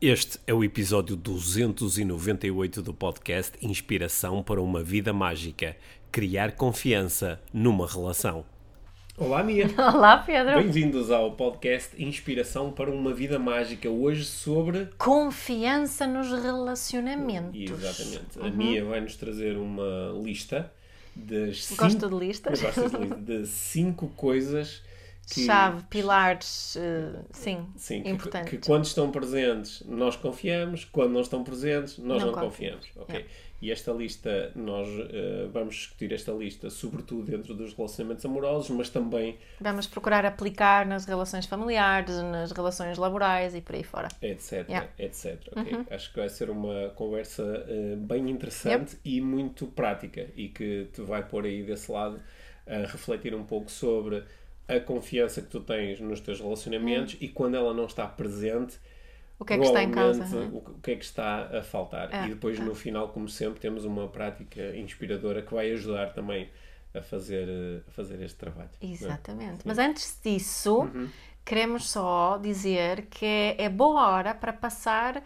Este é o episódio 298 do podcast Inspiração para uma Vida Mágica Criar confiança numa relação. Olá, Mia! Olá, Pedro! Bem-vindos ao podcast Inspiração para uma Vida Mágica. Hoje sobre. Confiança nos relacionamentos. Exatamente. A Mia vai-nos trazer uma lista das. Cinco... Gosto de listas. Gostas de lista de cinco coisas que, chave, pilares, uh, sim, sim importantes. Que, que, quando estão presentes nós confiamos, quando não estão presentes nós não, não confiamos. Okay? Yeah. E esta lista, nós uh, vamos discutir esta lista sobretudo dentro dos relacionamentos amorosos, mas também... Vamos procurar aplicar nas relações familiares, nas relações laborais e por aí fora. Etc, yeah. etc. Okay? Uhum. Acho que vai ser uma conversa uh, bem interessante yep. e muito prática e que te vai pôr aí desse lado a refletir um pouco sobre a confiança que tu tens nos teus relacionamentos hum. e quando ela não está presente, o que é que está em causa? O que é que está a faltar? É, e depois, é. no final, como sempre, temos uma prática inspiradora que vai ajudar também a fazer, a fazer este trabalho. É? Exatamente. Mas antes disso, uhum. queremos só dizer que é, é boa hora para passar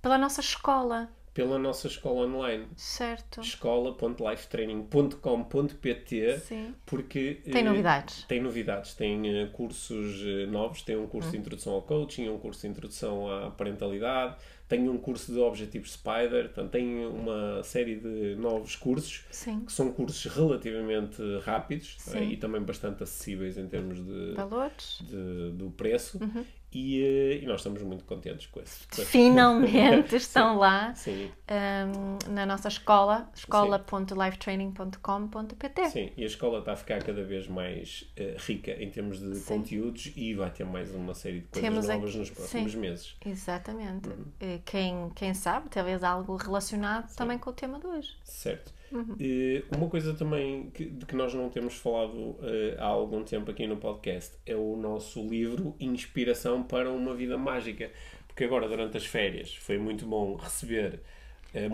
pela nossa escola pela nossa escola online. Certo. escola.lifetraining.com.pt porque tem novidades. Uh, tem novidades, tem uh, cursos uh, novos, tem um curso hum. de introdução ao coaching, um curso de introdução à parentalidade, tem um curso de objetivos Spider, portanto, tem uma série de novos cursos Sim. que são cursos relativamente rápidos e também bastante acessíveis em termos de valores de, do preço uhum. E, eh, e, nós estamos muito contentes com isso. Finalmente estão sim, lá sim. Um, na nossa escola, escola.lifetraining.com.pt. Sim, e a escola está a ficar cada vez mais uh, rica em termos de sim. conteúdos e vai ter mais uma série de coisas Temos novas aqui, nos próximos meses. Exatamente. Uhum. Eh, quem, quem sabe, talvez algo relacionado também com o tema de hoje. Certo. Uhum. Uh, uma coisa também que, de que nós não temos falado uh, há algum tempo aqui no podcast é o nosso livro Inspiração para uma Vida Mágica. Porque agora, durante as férias, foi muito bom receber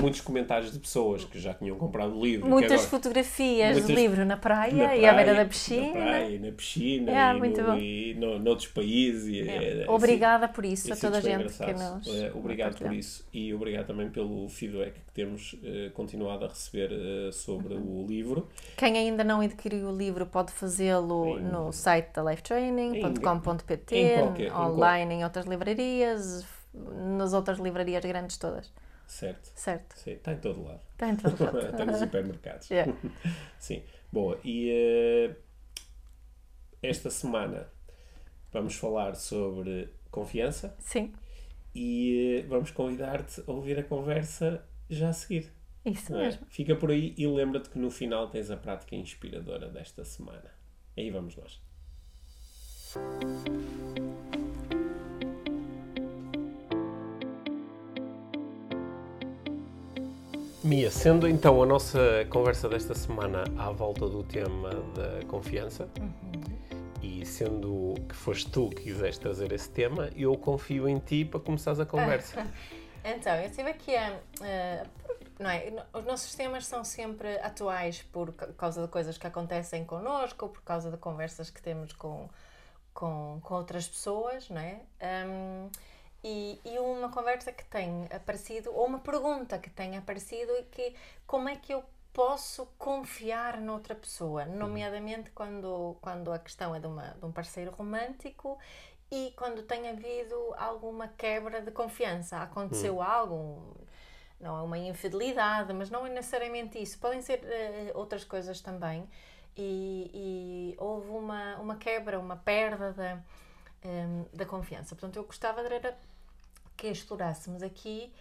muitos comentários de pessoas que já tinham comprado o livro. Muitas agora, fotografias muitas, de livro na praia, na praia, e à beira da piscina. Na praia, na piscina é, e, muito no, e no, noutros países. E, é. é, obrigada por isso a toda a gente que nos. É, obrigado por isso e obrigado também pelo feedback que temos uh, continuado a receber uh, sobre uhum. o livro. Quem ainda não adquiriu o livro pode fazê-lo no site da lifetraining.com.pt, online em outras livrarias, nas outras livrarias grandes todas. Certo. Certo. Sim, está em todo lado. Está em todo lado. está nos supermercados. Yeah. Sim. Boa. E uh, esta semana vamos falar sobre confiança. Sim. E uh, vamos convidar-te a ouvir a conversa já a seguir. Isso é? mesmo. Fica por aí e lembra-te que no final tens a prática inspiradora desta semana. Aí vamos nós. Mia, sendo então a nossa conversa desta semana à volta do tema da confiança uhum. e sendo que foste tu que quiseste trazer esse tema, eu confio em ti para começares a conversa. então, eu estive aqui a. Não é? Os nossos temas são sempre atuais por causa de coisas que acontecem connosco por causa de conversas que temos com, com, com outras pessoas, não é? Um, e, e, uma conversa que tem aparecido, ou uma pergunta que tem aparecido, e que como é que eu posso confiar noutra pessoa, uhum. nomeadamente quando, quando a questão é de, uma, de um parceiro romântico e quando tem havido alguma quebra de confiança. Aconteceu uhum. algo, não é uma infidelidade, mas não é necessariamente isso, podem ser uh, outras coisas também. E, e, houve uma, uma quebra, uma perda da, um, ehm, da confiança. Portanto, eu gostava de que explorássemos aqui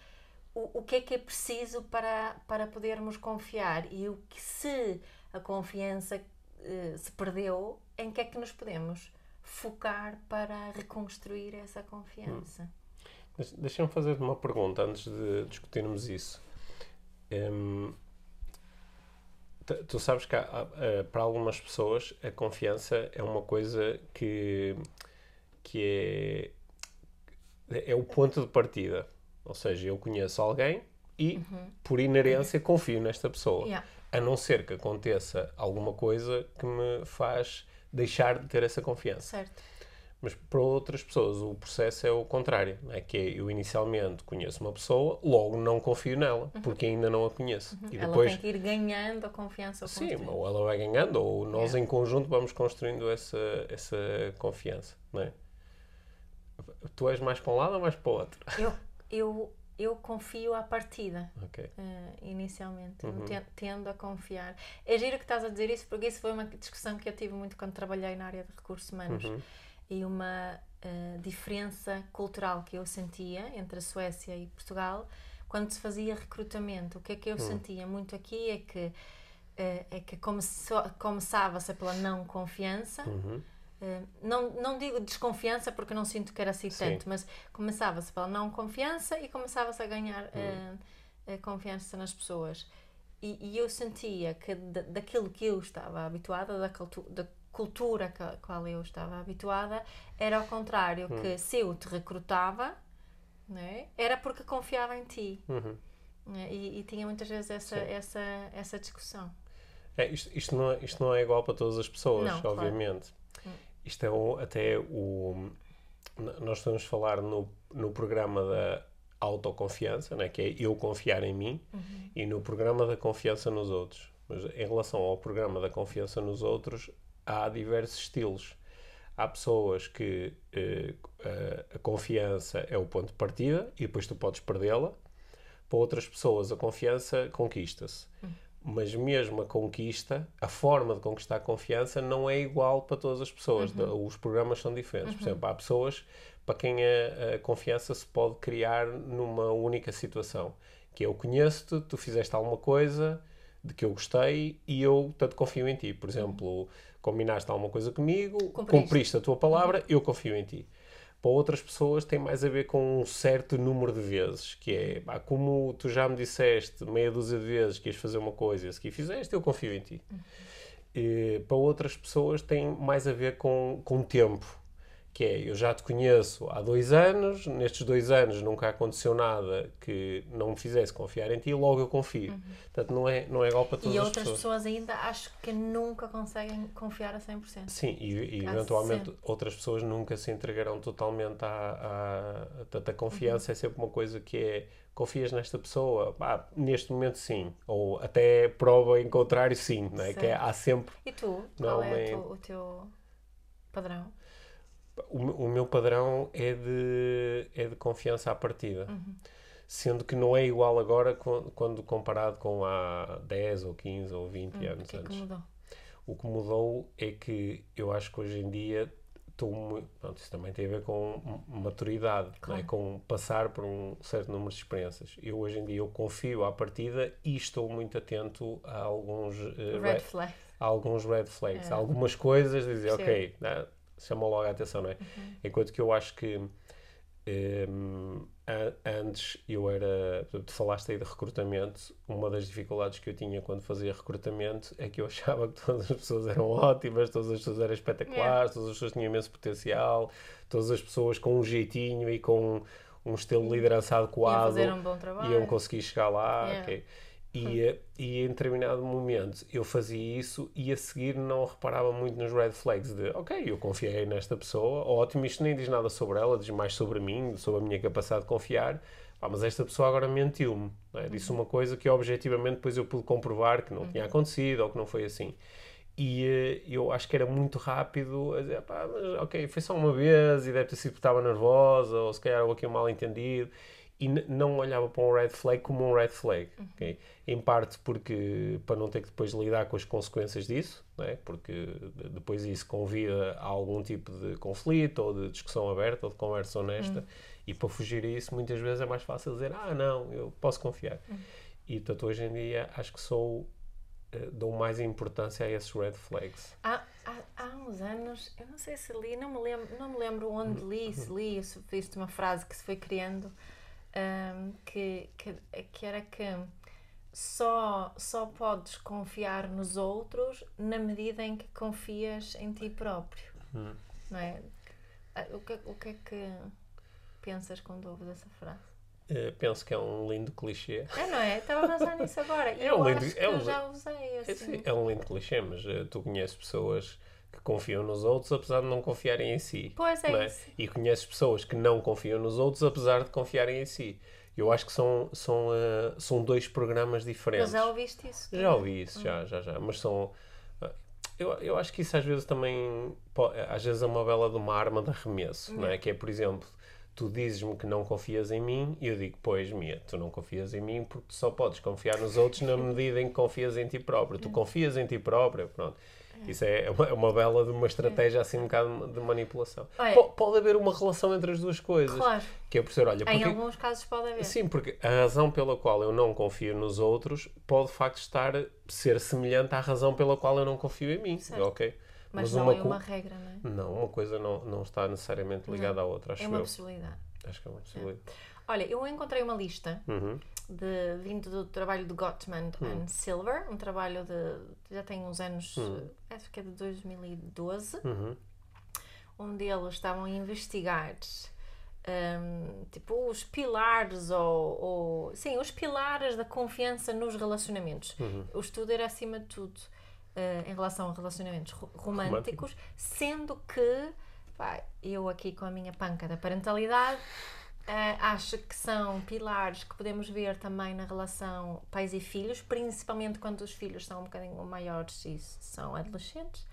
o, o que é que é preciso para, para podermos confiar e o que se a confiança uh, se perdeu, em que é que nos podemos focar para reconstruir essa confiança. Hum. Deixa-me fazer uma pergunta antes de discutirmos isso. Um, tu sabes que há, para algumas pessoas a confiança é uma coisa que, que é é o ponto de partida. Ou seja, eu conheço alguém e, uhum. por inerência, confio nesta pessoa. Yeah. A não ser que aconteça alguma coisa que me faz deixar de ter essa confiança. Certo. Mas para outras pessoas o processo é o contrário, é que é, eu inicialmente conheço uma pessoa, logo não confio nela, uhum. porque ainda não a conheço. Uhum. E depois, ela tem que ir ganhando a confiança. Sim, ou ela vai ganhando, ou nós em conjunto vamos construindo essa, essa confiança, não é? Tu és mais para um lado ou mais para o outro? Eu, eu, eu confio à partida, okay. uh, inicialmente. Uhum. Tendo a confiar. É giro que estás a dizer isso, porque isso foi uma discussão que eu tive muito quando trabalhei na área de recursos humanos. Uhum e uma uh, diferença cultural que eu sentia entre a Suécia e Portugal quando se fazia recrutamento. O que é que eu hum. sentia muito aqui é que, uh, é que começava-se pela não confiança. Uhum. Uh, não, não digo desconfiança porque não sinto que era assim Sim. tanto, mas começava-se pela não confiança e começava-se a ganhar uhum. a confiança nas pessoas. E, e eu sentia que daquilo que eu estava habituada, da, da cultura com a qual eu estava habituada era ao contrário, hum. que se eu te recrutava, né, era porque confiava em ti. Uhum. Né, e, e, tinha muitas vezes essa, essa, essa discussão. É, isto, isto, não, é, isto não é igual para todas as pessoas, não, obviamente. Claro. Isto é o, até o. Nós estamos a falar no, no programa da autoconfiança, né, que é eu confiar em mim, uhum. e no programa da confiança nos outros. Mas em relação ao programa da confiança nos outros, há diversos estilos. Há pessoas que uh, a confiança é o ponto de partida e depois tu podes perdê-la. Para outras pessoas, a confiança conquista-se. Hum. Mas mesmo a conquista, a forma de conquistar a confiança não é igual para todas as pessoas. Uhum. Os programas são diferentes. Uhum. Por exemplo, há pessoas para quem a, a, confiança se pode criar numa única situação. Que eu conheço-te, tu fizeste alguma coisa de que eu gostei e eu tanto confio em ti. Por exemplo, combinaste alguma coisa comigo, cumpriste, cumpriste a tua palavra, eu confio em ti. Para outras pessoas tem mais a ver com um certo número de vezes, que é, como tu já me disseste meia dúzia de vezes que ias fazer uma coisa e se que fizeste, eu confio em ti. Uhum. E, para outras pessoas tem mais a ver com, com tempo que é, eu já te conheço há dois anos, nestes dois anos nunca aconteceu nada que não me fizesse confiar em ti, logo eu confio. Uhum. Portanto, não é, não é igual para todas e as pessoas. E outras pessoas ainda acho que nunca conseguem confiar a 100%. Sim, e, e eventualmente sempre. outras pessoas nunca se entregarão totalmente à, à, à, à confiança, uhum. é sempre uma coisa que é, confias nesta pessoa? Ah, neste momento sim, ou até prova em contrário sim, não é? Que é, há sempre... E tu? Qual é o, o teu padrão? O, o meu padrão é de, é de confiança à partida. Uhum. Sendo que não é igual agora quando comparado com há 10 ou 15 ou 20 hum, anos que antes. que mudou? O que mudou é que eu acho que hoje em dia estou muito. Pronto, isso também tem a ver com maturidade, é? claro. com passar por um certo número de experiências. Eu hoje em dia eu confio à partida e estou muito atento a alguns uh, red, red flags. Alguns red flags. É. Algumas coisas dizer, ok, né, chamam logo a atenção, não é? Uhum. Enquanto que eu acho que um, antes eu era. Tu falaste aí de recrutamento. Uma das dificuldades que eu tinha quando fazia recrutamento é que eu achava que todas as pessoas eram ótimas, todas as pessoas eram espetaculares, yeah. todas as pessoas tinham imenso potencial, todas as pessoas com um jeitinho e com um estilo de liderança adequado iam, um iam conseguir chegar lá. Yeah. Okay. E, e em determinado momento eu fazia isso e a seguir não reparava muito nos red flags de ok, eu confiei nesta pessoa, ótimo, isto nem diz nada sobre ela, diz mais sobre mim, sobre a minha capacidade de confiar, ah, mas esta pessoa agora mentiu-me, é? disse uma coisa que objetivamente depois eu pude comprovar que não uhum. tinha acontecido ou que não foi assim. E uh, eu acho que era muito rápido a dizer, pá, mas ok, foi só uma vez e deve ter sido porque estava nervosa ou se calhar houve aqui um mal entendido e não olhava para um red flag como um red flag. Uhum. Okay? Em parte porque para não ter que depois lidar com as consequências disso, é? porque depois isso convida a algum tipo de conflito ou de discussão aberta ou de conversa honesta. Uhum. E para fugir a isso, muitas vezes é mais fácil dizer: Ah, não, eu posso confiar. Uhum. E portanto, hoje em dia acho que sou. Uh, dou mais importância a esses red flags. Há, há, há uns anos, eu não sei se li, não me lembro, não me lembro onde li, se li, se viste uma frase que se foi criando um, que, que, que era que só, só podes confiar nos outros na medida em que confias em ti próprio. Hum. Não é? Ah, o que, o que é que pensas quando ouves essa frase? Uh, penso que é um lindo clichê. É, não é? Estava a pensar nisso agora. E é um lindo, é um, já usei é assim. É, é um lindo clichê, mas uh, tu conheces pessoas que confiam nos outros apesar de não confiarem em si. Pois é não isso. E conheces pessoas que não confiam nos outros apesar de confiarem em si. Eu acho que são, são, uh, são dois programas diferentes. Mas já ouviste isso? Já ouvi isso, já, já, já. Mas são. uh, Eu, eu acho que isso às vezes também. po- Às vezes é uma bela de uma arma de arremesso, não é? Que é, por exemplo, tu dizes-me que não confias em mim e eu digo, pois, Mia, tu não confias em mim porque tu só podes confiar nos outros na medida em que confias em ti próprio. Tu confias em ti próprio, pronto. Isso é uma, é uma bela de uma estratégia assim um bocado de manipulação. Olha- Po- Pode haver uma relação entre as duas coisas. Claro. Que é por ser, olha, Em porque... alguns casos pode haver. Sim, porque a razão pela qual eu não confio nos outros pode de facto estar ser semelhante à razão pela qual eu não confio em mim, Certo. ok? Mas, não é co- uma regra, não é? não, uma coisa não, não está necessariamente ligada à outra, acho É uma eu. possibilidade. Acho que é uma possibilidade. Olha, eu encontrei uma lista Uhum. De, vindo do trabalho de Gottman and Silver, um trabalho de. já tem uns anos, eh, acho que é de 2012, Uhum. onde eles estavam a investigar. hum, tipo os pilares ou, ou- sim os pilares da confiança nos relacionamentos o estudo era acima de tudo eh, em relação a relacionamentos ro- românticos sendo que pá, eu aqui com a minha panca da parentalidade eh, acho que são pilares que podemos ver também na relação pais e filhos, principalmente quando os filhos são um bocadinho maiores e são adolescentes.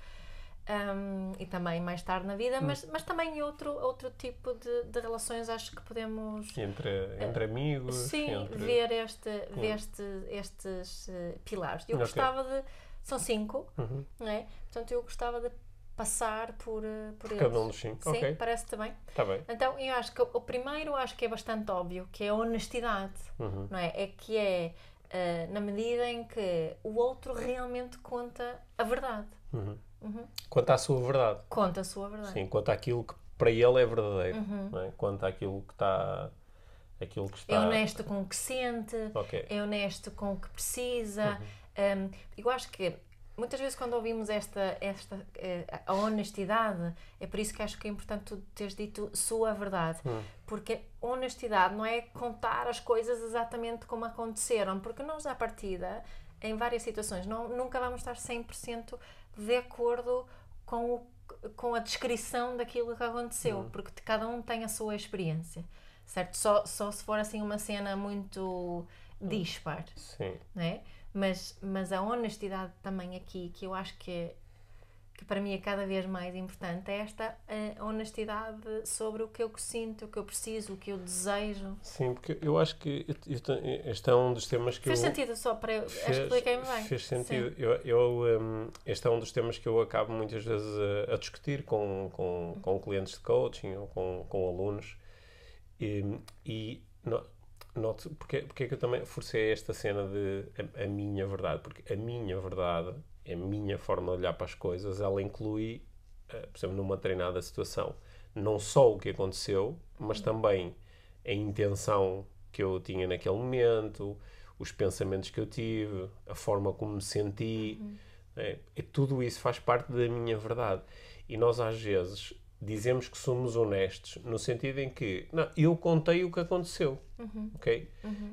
Um, e também mais tarde na vida, mas, mas também outro, outro tipo de, de relações acho que podemos Entre, entre amigos, sim, entre... ver, este, ver este, estes eh, pilares. Eu Ok. gostava de. São cinco, Uhum. não é? Portanto, eu gostava de passar por, eh, por eles. Cada um dos cinco, Sim, ok. parece-te bem. Está bem. Então, eu acho que o primeiro acho que é bastante óbvio, que é a honestidade, Uhum. não é? É que é eh, na medida em que o outro realmente conta a verdade. Uhum. Uhum. Quanto à sua verdade. Conta a sua verdade. Sim, quanto àquilo que para ele é verdadeiro. Uhum. É? Quanto àquilo que está. Aquilo que está. É honesto com o que sente, Ok. é honesto com o que precisa. Uhum. Um, eu acho que muitas vezes quando ouvimos esta, esta eh, a honestidade, é por isso que acho que é importante tu teres dito sua verdade. Hum. Porque honestidade não é contar as coisas exatamente como aconteceram, porque nós à partida, em várias situações, não, nunca vamos estar 100% de acordo com, o, com a descrição daquilo que aconteceu, Hum. porque cada um tem a sua experiência, certo? Só, só se for assim uma cena muito dispar, Sim. não é? Mas, mas a honestidade também aqui, que eu acho que, que para mim é cada vez mais importante, é esta eh, honestidade sobre o que eu sinto, o que eu preciso, o que eu desejo. Sim, porque eu acho que este é um dos temas que Fez eu. sentido só para eu. Fez- Expliquei-me bem. Fez Sim. sentido. Eu, eu, um, este é um dos temas que eu acabo muitas vezes a, a discutir com, com, com clientes de coaching ou com, com alunos. E, e no- noto, porque, porque é que eu também forcei esta cena de a, a minha verdade? Porque a minha verdade, a minha forma de olhar para as coisas, ela inclui, eh, por exemplo, numa treinada situação, não só o que aconteceu, mas também a intenção que eu tinha naquele momento, os pensamentos que eu tive, a forma como me senti. É, e tudo isso faz parte da minha verdade. E nós, às vezes, dizemos que somos honestos no sentido em que não, eu contei o que aconteceu. Ok?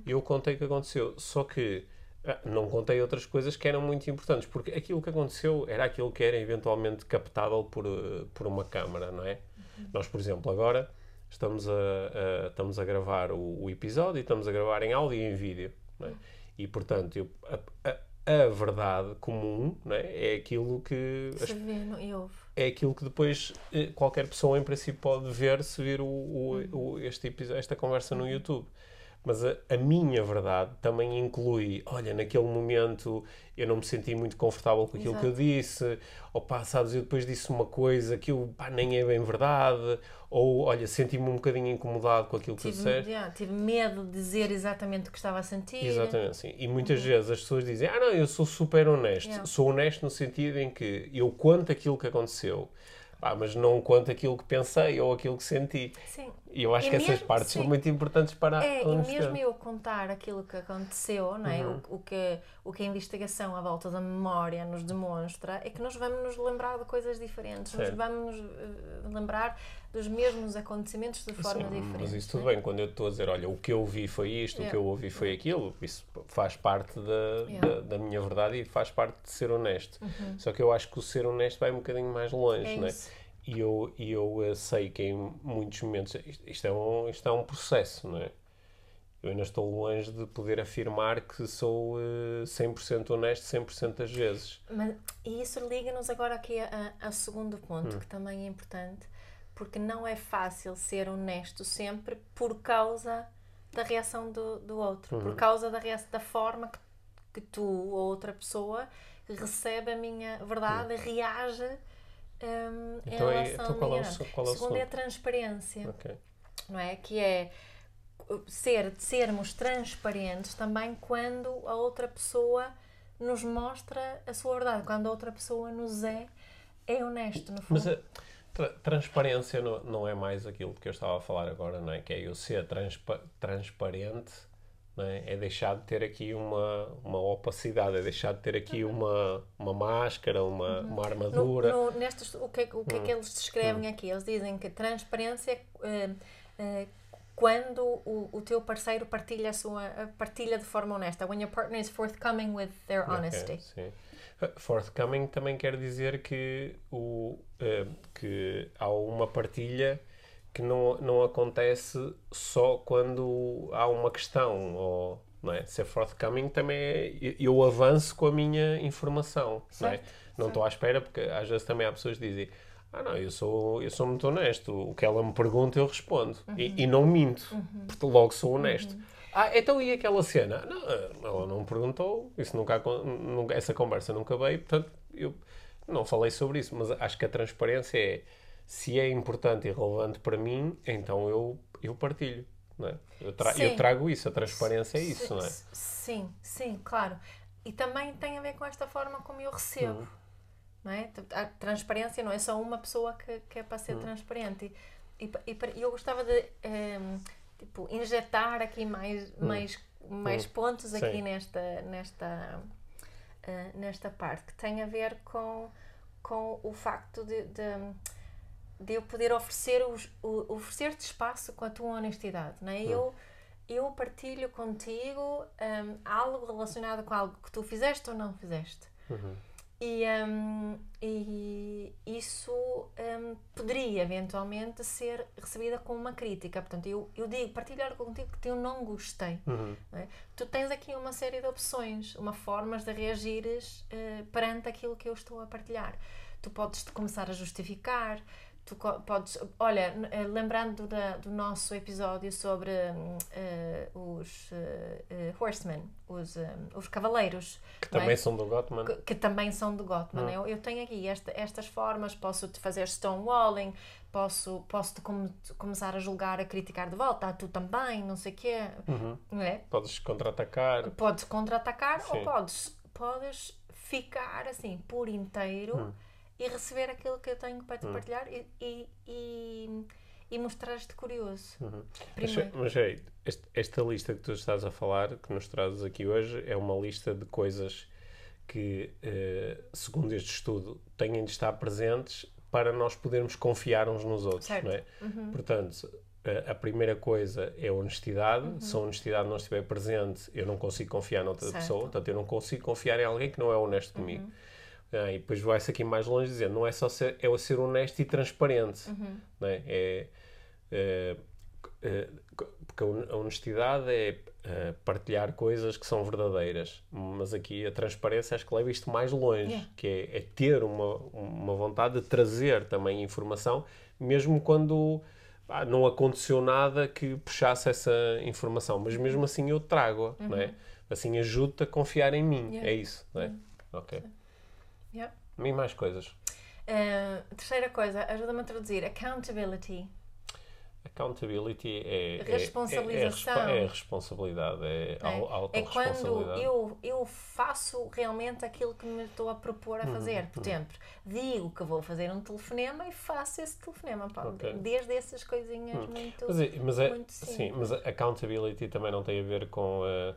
Eu contei o que aconteceu. Só que ah, não contei outras coisas que eram muito importantes, porque aquilo que aconteceu era aquilo que era eventualmente captável por, eh, por uma câmara, não é? Nós, por exemplo, agora estamos a, a- estamos a gravar o, o episódio e estamos a gravar em áudio e em vídeo, não é? E, portanto, eu- a, a- a verdade comum não é? é aquilo que as Se vê no- e ouve. É aquilo que depois eh, qualquer pessoa em princípio pode ver se vir o, o- o- este esta conversa no YouTube. Mas a, a minha verdade também inclui, olha, naquele momento eu não me senti muito confortável com aquilo que eu disse, ou pá, sabes, eu depois disse uma coisa que eu, pá, nem é bem verdade, ou olha, senti-me um bocadinho incomodado com aquilo que eu Tive, já, tive medo de dizer exatamente o que estava a sentir. Exatamente, sim. E muitas vezes as pessoas dizem, ah não, eu sou super honesto. Yeah. Sou honesto no sentido em que eu conto aquilo que aconteceu, pá, mas não conto aquilo que pensei ou aquilo que senti. Sim, E eu acho E que essas mesmo- partes sim. são muito importantes para É, a e mesmo eu contar aquilo que aconteceu, não é? Uhum. o, o que, o que a investigação à volta da memória nos demonstra é que nós vamos nos lembrar de coisas diferentes, nos Certo. vamos eh, lembrar dos mesmos acontecimentos de forma Sim, diferente. mas isso tudo é? bem, quando eu estou a dizer, olha, o que eu vi foi isto, o que eu ouvi foi aquilo, isso faz parte da, Yeah. da, da minha verdade e faz parte de ser honesto. Uhum. Só que eu acho que o ser honesto vai um bocadinho mais longe, É não é? isso. E eu, e eu eh, sei que em muitos momentos isto, é um, isto é um processo, não é? Eu ainda estou longe de poder afirmar que sou eh, 100% honesto 100% das vezes. Mas, e isso liga-nos agora aqui a- a- segundo ponto, Hum. que também é importante, porque não é fácil ser honesto sempre por causa da reação do, do outro, Uhum. por causa da, reação, da forma que, que tu ou outra pessoa recebe a minha verdade e reage hum, em Então, é- relação então qual é o qual é o segundo é a transparência Ok. não é? Que é ser, sermos transparentes também quando a outra pessoa nos mostra a sua verdade, quando a outra pessoa nos é, é honesto, no fundo. Mas a tra- transparência não, não é mais aquilo que eu estava a falar agora, não é? Que é eu ser transpa- transparente, é? É deixar de ter aqui uma, uma opacidade, é deixar de ter aqui uma, uma máscara, uma, uma No- armadura. no- nestes, o que, é que- o que é que eles descrevem aqui? Eles dizem que transparência é eh, eh, quando o, o teu parceiro partilha sua partilha de forma honesta. When your partner is forthcoming with their honesty. sim. Forthcoming também quer dizer que, o, eh, que há uma partilha que não, não acontece só quando há uma questão. Ou, não é? Ser forthcoming também é eu- avanço com a minha informação. Não é? Certo, Não estou à espera, porque às vezes também há pessoas que dizem. Ah, não, eu sou, eu sou muito honesto. O que ela me pergunta, eu respondo. E, e não minto. Porque logo sou honesto. Ah, então e aquela cena? Não, ela não me perguntou. Isso nunca, nunca, essa conversa nunca veio. Portanto, eu não falei sobre isso. Mas acho que a transparência é... Se é importante e relevante para mim, então eu, eu partilho. Não é? eu, tra- eu Sim. trago isso. A transparência é isso, não é? Sim, sim, claro. E também tem a ver com esta forma como eu recebo. Uhum. Não é? A transparência não é só uma pessoa que, que é para ser transparente. E, e, e eu gostava de ehm, tipo, injetar aqui mais, mais, mais pontos aqui. Sim. nesta, nesta, eh, nesta parte, que tem a ver com, com o facto de, de, de eu poder oferecer os, o- oferecer-te espaço com a tua honestidade. Não é? Eu, eu partilho contigo hum, algo relacionado com algo que tu fizeste ou não fizeste. Uhum. E, hum, e isso hum, poderia eventualmente ser recebida como uma crítica. Portanto, eu, eu digo, partilho algo contigo que eu não gostei. Uhum. não é? Tu tens aqui uma série de opções, uma formas de reagires eh, perante aquilo que eu estou a partilhar. Tu podes te começar a justificar, tu podes, olha, eh, lembrando da- do nosso episódio sobre hum, eh, os eh, horsemen, os, hum, os cavaleiros, Que é? também são do Gottman. que, que também são de Gottman. Eu, eu tenho aqui esta- estas formas, posso-te fazer stonewalling, posso, posso -te come- começar a julgar, a criticar de volta, ah, tu também, não sei o quê, Uhum. não é? Podes contra-atacar. Podes contra-atacar ou podes, podes ficar assim por inteiro Hum. E receber aquilo que eu tenho para te partilhar e, e, e, e mostrar-te curioso. Uhum. Mas, Primeiro. mas é, este- esta lista que tu estás a falar, que nos trazes aqui hoje, é uma lista de coisas que, eh, segundo este estudo, têm de estar presentes para nós podermos confiar uns nos outros, Certo. não é? Portanto, a, a primeira coisa é a honestidade. Uhum. Se a honestidade não estiver presente, eu não consigo confiar noutra Certo. Uhum. pessoa. Portanto, eu não consigo confiar em alguém que não é honesto comigo. Ah, e depois vai-se aqui mais longe dizer, não é só ser, é o ser honesto e transparente. Uhum. Não é? É, é, porque a hon- a honestidade é, é partilhar coisas que são verdadeiras, mas aqui a transparência acho que leva isto mais longe, Yeah. que é, é ter uma, uma vontade de trazer também informação, mesmo quando ah, não aconteceu nada que puxasse essa informação, mas mesmo assim eu trago-a, não é? Assim ajuda-te a confiar em mim, Yeah. é isso, não é? Ok. Yeah. E mais coisas. Uh, terceira coisa, ajuda-me a traduzir accountability. Accountability é. é- Responsabilização. É, é, é responsabilidade, é, É, é quando eu, eu faço realmente aquilo que me estou a propor a Uhum, fazer. Por exemplo, digo que vou fazer um telefonema e faço esse telefonema. pá. Ok. Hum. Desde essas coisinhas muito. Mas, é, mas, é, muito sim, mas accountability também não tem a ver com. eh,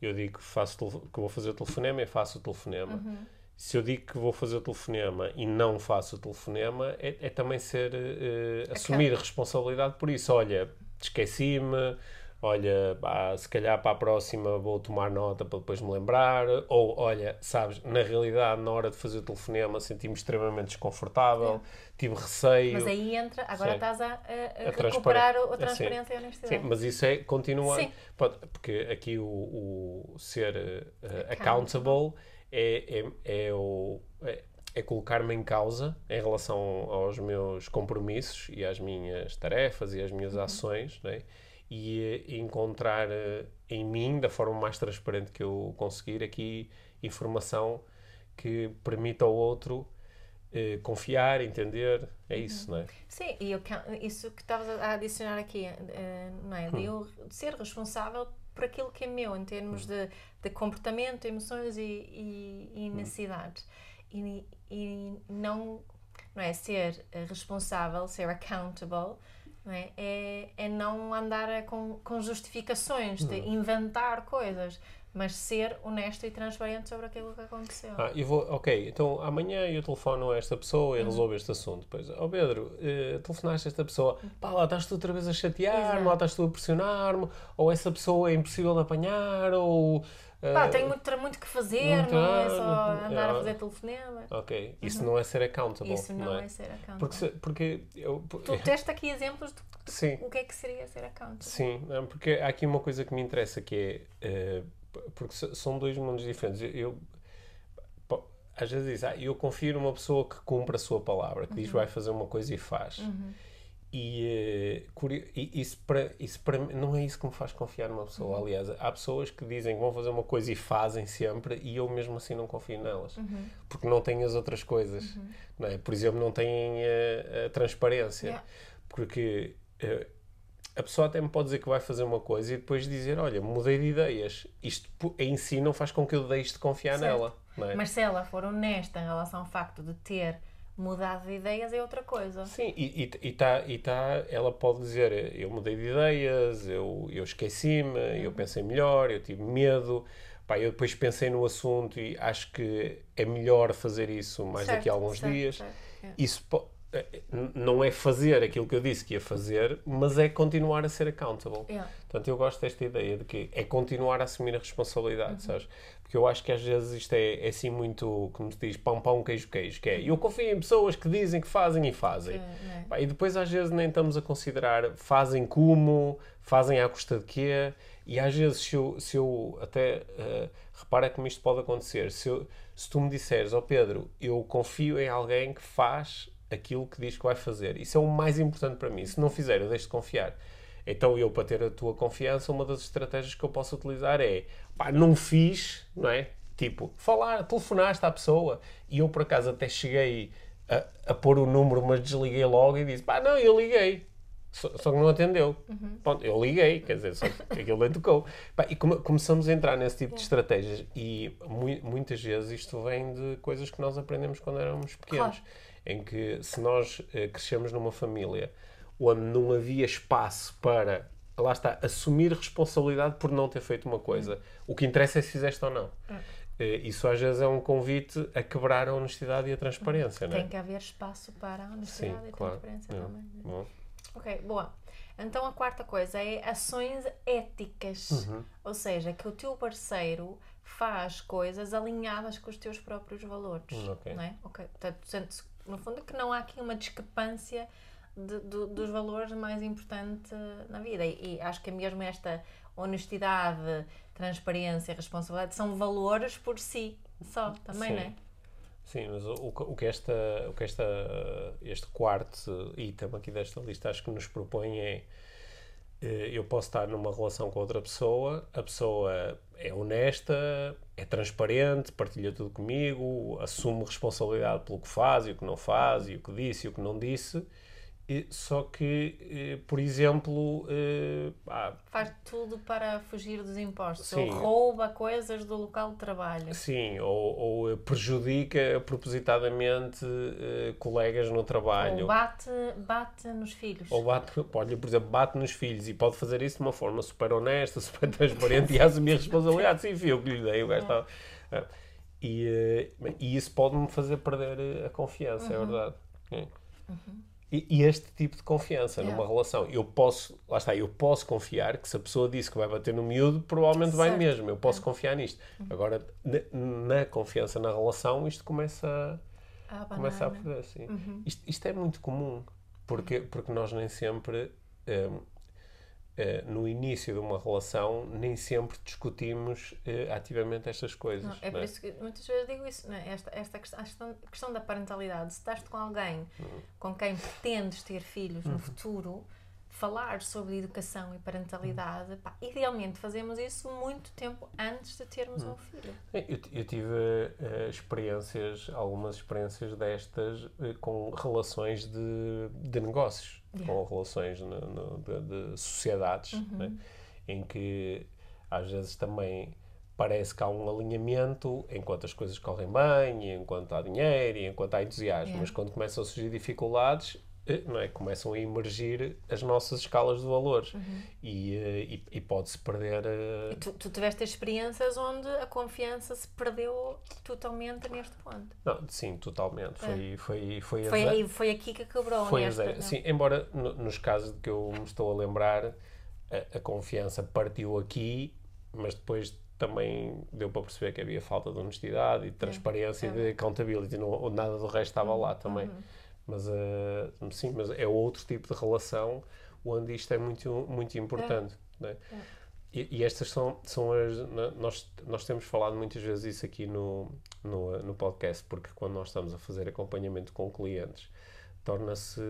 eu digo que, faço, que vou fazer o telefonema e faço o telefonema. Uhum. Se eu digo que vou fazer o telefonema e não faço o telefonema, é, é também ser. eh, assumir a responsabilidade por isso. Olha, esqueci-me. Olha, se calhar para a próxima vou tomar nota para depois me lembrar. Ou, olha, sabes, na realidade, na hora de fazer o telefonema, senti-me extremamente desconfortável, tive receio. Mas aí entra, agora Sim. estás a, a- a recuperar a transparência e a Sim, honestidade. mas isso é continuar. Sim. Porque aqui o, o ser eh, Accountable. accountable é, é, é, o, é, é colocar-me em causa em relação aos meus compromissos e às minhas tarefas e às minhas Uhum. ações, né? e eh, encontrar eh, em mim, da forma mais transparente que eu conseguir, aqui informação que permita ao outro eh, confiar, entender. É isso, não é? Sim, e eu isso que estavas a adicionar aqui, eh, não é? Hum. De eu ser responsável por aquilo que é meu, em Hum. termos de, de comportamento, emoções e, e, e Hum. necessidades. E, e não, não é? Ser eh, responsável, ser accountable, não é? É, é não andar a- com, com justificações, de Hum. inventar coisas, mas ser honesto e transparente sobre aquilo que aconteceu. Ah, eu vou, ok, então amanhã eu telefono a esta pessoa e resolvo este assunto. Depois, ó Pedro, eh, telefonaste a esta pessoa, pá, lá estás tu outra vez a chatear-me, lá estás tu a pressionar-me, ou essa pessoa é impossível de apanhar, ou. Pá, tenho muito, muito que fazer, muito não é só andar a é. fazer telefonema. Ok, isso não é ser accountable, Isso não, não é é? ser accountable. Porque, se- porque eu, Tu teste aqui exemplos de sim, o que é que seria ser accountable. Sim, não, porque há aqui uma coisa que me interessa que é eh, porque são dois mundos diferentes. Eu, eu- às vezes diz, ah, eu confio numa pessoa que cumpre a sua palavra, que diz que vai fazer uma coisa e faz. E, eh, e isso, para, isso para mim não é isso que me faz confiar numa pessoa. Aliás, há pessoas que dizem que vão fazer uma coisa e fazem sempre, e eu mesmo assim não confio nelas, porque não têm as outras coisas. Não é? Por exemplo, não têm eh, a transparência. Yeah. Porque eh, a pessoa até me pode dizer que vai fazer uma coisa e depois dizer: Olha, mudei de ideias. Isto em si não faz com que eu deixe de confiar Certo. nela. É? Mas se ela for honesta em relação ao facto de ter mudado de ideias, é outra coisa. Sim, e, e, e, tá, e tá, ela pode dizer: Eu mudei de ideias, eu, eu esqueci-me, eu Uhum. pensei melhor, eu tive medo. Pá, eu depois pensei no assunto e acho que é melhor fazer isso mais daqui a Certo, alguns certo, dias. certo, é. Isso não é fazer aquilo que eu disse que ia fazer, mas é continuar a ser accountable. Yeah. Portanto, eu gosto desta ideia de que é continuar a assumir a responsabilidade, Uhum. sabes? Porque eu acho que às vezes isto é, é assim muito, como se diz, pão, pão, queijo, queijo, que é eu confio em pessoas que dizem que fazem e fazem. É? E depois às vezes nem estamos a considerar fazem como, fazem à custa de quê, e às vezes se eu, se eu até, eh, repara como isto pode acontecer, se, eu- se tu me disseres, ó Pedro, eu confio em alguém que faz aquilo que diz que vai fazer, isso é o mais importante para mim, se não fizer eu deixo de confiar. Então eu, para ter a tua confiança, uma das estratégias que eu posso utilizar é, pá, não fiz, não é? Tipo, falar, telefonaste à pessoa, e eu por acaso até cheguei a, a pôr o número, mas desliguei logo e disse, pá, não, eu liguei. Só, só que não atendeu. Pronto, eu liguei, quer dizer, só que aquilo nem tocou. Pá, e come- começamos a entrar nesse tipo de estratégias e mui- muitas vezes isto vem de coisas que nós aprendemos quando éramos pequenos. Claro. Em que se nós eh, crescemos numa família onde não havia espaço para, lá está, assumir responsabilidade por não ter feito uma coisa. O que interessa é se fizeste ou não. Eh, Isso às vezes é um convite a quebrar a honestidade e a transparência, não é? Tem que haver espaço para a honestidade Sim, e a claro. transparência É. também. né? Bom. Ok, boa. Então a quarta coisa é ações éticas. Uhum. Ou seja, que o teu parceiro faz coisas alinhadas com os teus próprios valores. Hum, ok. Não é? Ok. Portanto, no fundo, que não há aqui uma discrepância de- do- dos valores mais importantes na vida. E, e acho que mesmo esta honestidade, transparência, responsabilidade são valores por si só, também, Sim. não é? Sim, mas o, o que- o que, esta, o que esta, este quarto item aqui desta lista acho que nos propõe é eh, eu posso estar numa relação com outra pessoa, a pessoa é honesta, é transparente, partilha tudo comigo, assume responsabilidade pelo que faz e o que não faz, e o que disse e o que não disse, só que, eh, por exemplo, ah, Faz tudo para fugir dos impostos. Sim. Ou rouba coisas do local de trabalho. sim, ou, ou eh, prejudica propositadamente eh, colegas no trabalho. Ou bate, bate nos filhos. Ou bate, olha, por exemplo, bate nos filhos e pode fazer isso de uma forma super honesta, super transparente e assumir a responsabilidade. Sim, fui eu que lhe dei, o gajo estava. Ah, E, e isso pode-me fazer perder a confiança, é verdade. É. E, e este tipo de confiança Yeah. numa relação, eu posso, lá está, eu posso confiar que se a pessoa disse que vai bater no miúdo, provavelmente vai Certo. mesmo. Eu posso confiar nisto. Agora, na, na confiança na relação, isto começa a começa a banana. perder, sim. Isto, isto é muito comum, porque, porque nós nem sempre, hum, eh, no início de uma relação, nem sempre discutimos eh, ativamente estas coisas. Não, é por isso que muitas vezes digo isso, não é? esta, esta questão, questão, da parentalidade. Se estás com alguém com quem pretendes ter filhos no futuro, falar sobre educação e parentalidade, pá, idealmente fazemos isso muito tempo antes de termos um filho. Eu, eu tive eh, experiências, algumas experiências destas eh, com relações de, de negócios, com relações no- no- de, de sociedades, né? em que às vezes também parece que há um alinhamento enquanto as coisas correm bem, enquanto há dinheiro, enquanto há entusiasmo, Yeah. mas quando começam a surgir dificuldades, não é? começam a emergir as nossas escalas de valores e, eh, e, e pode-se perder eh, E tu, tu tiveste experiências onde a confiança se perdeu totalmente neste ponto. Não, sim, totalmente. Foi, foi, foi, a Foi, ze- aí, foi aqui que quebrou foi nesta. Sim, embora no- nos casos de que eu me estou a lembrar, a, a confiança partiu aqui, mas depois também deu para perceber que havia falta de honestidade e de transparência e de accountability. Não, nada do resto estava lá também. Mas, eh, sim, mas é outro tipo de relação onde isto é muito, muito importante. né? E, e estas são, são as. Nós, nós temos falado muitas vezes isso aqui no, no, no podcast, porque quando nós estamos a fazer acompanhamento com clientes, torna-se.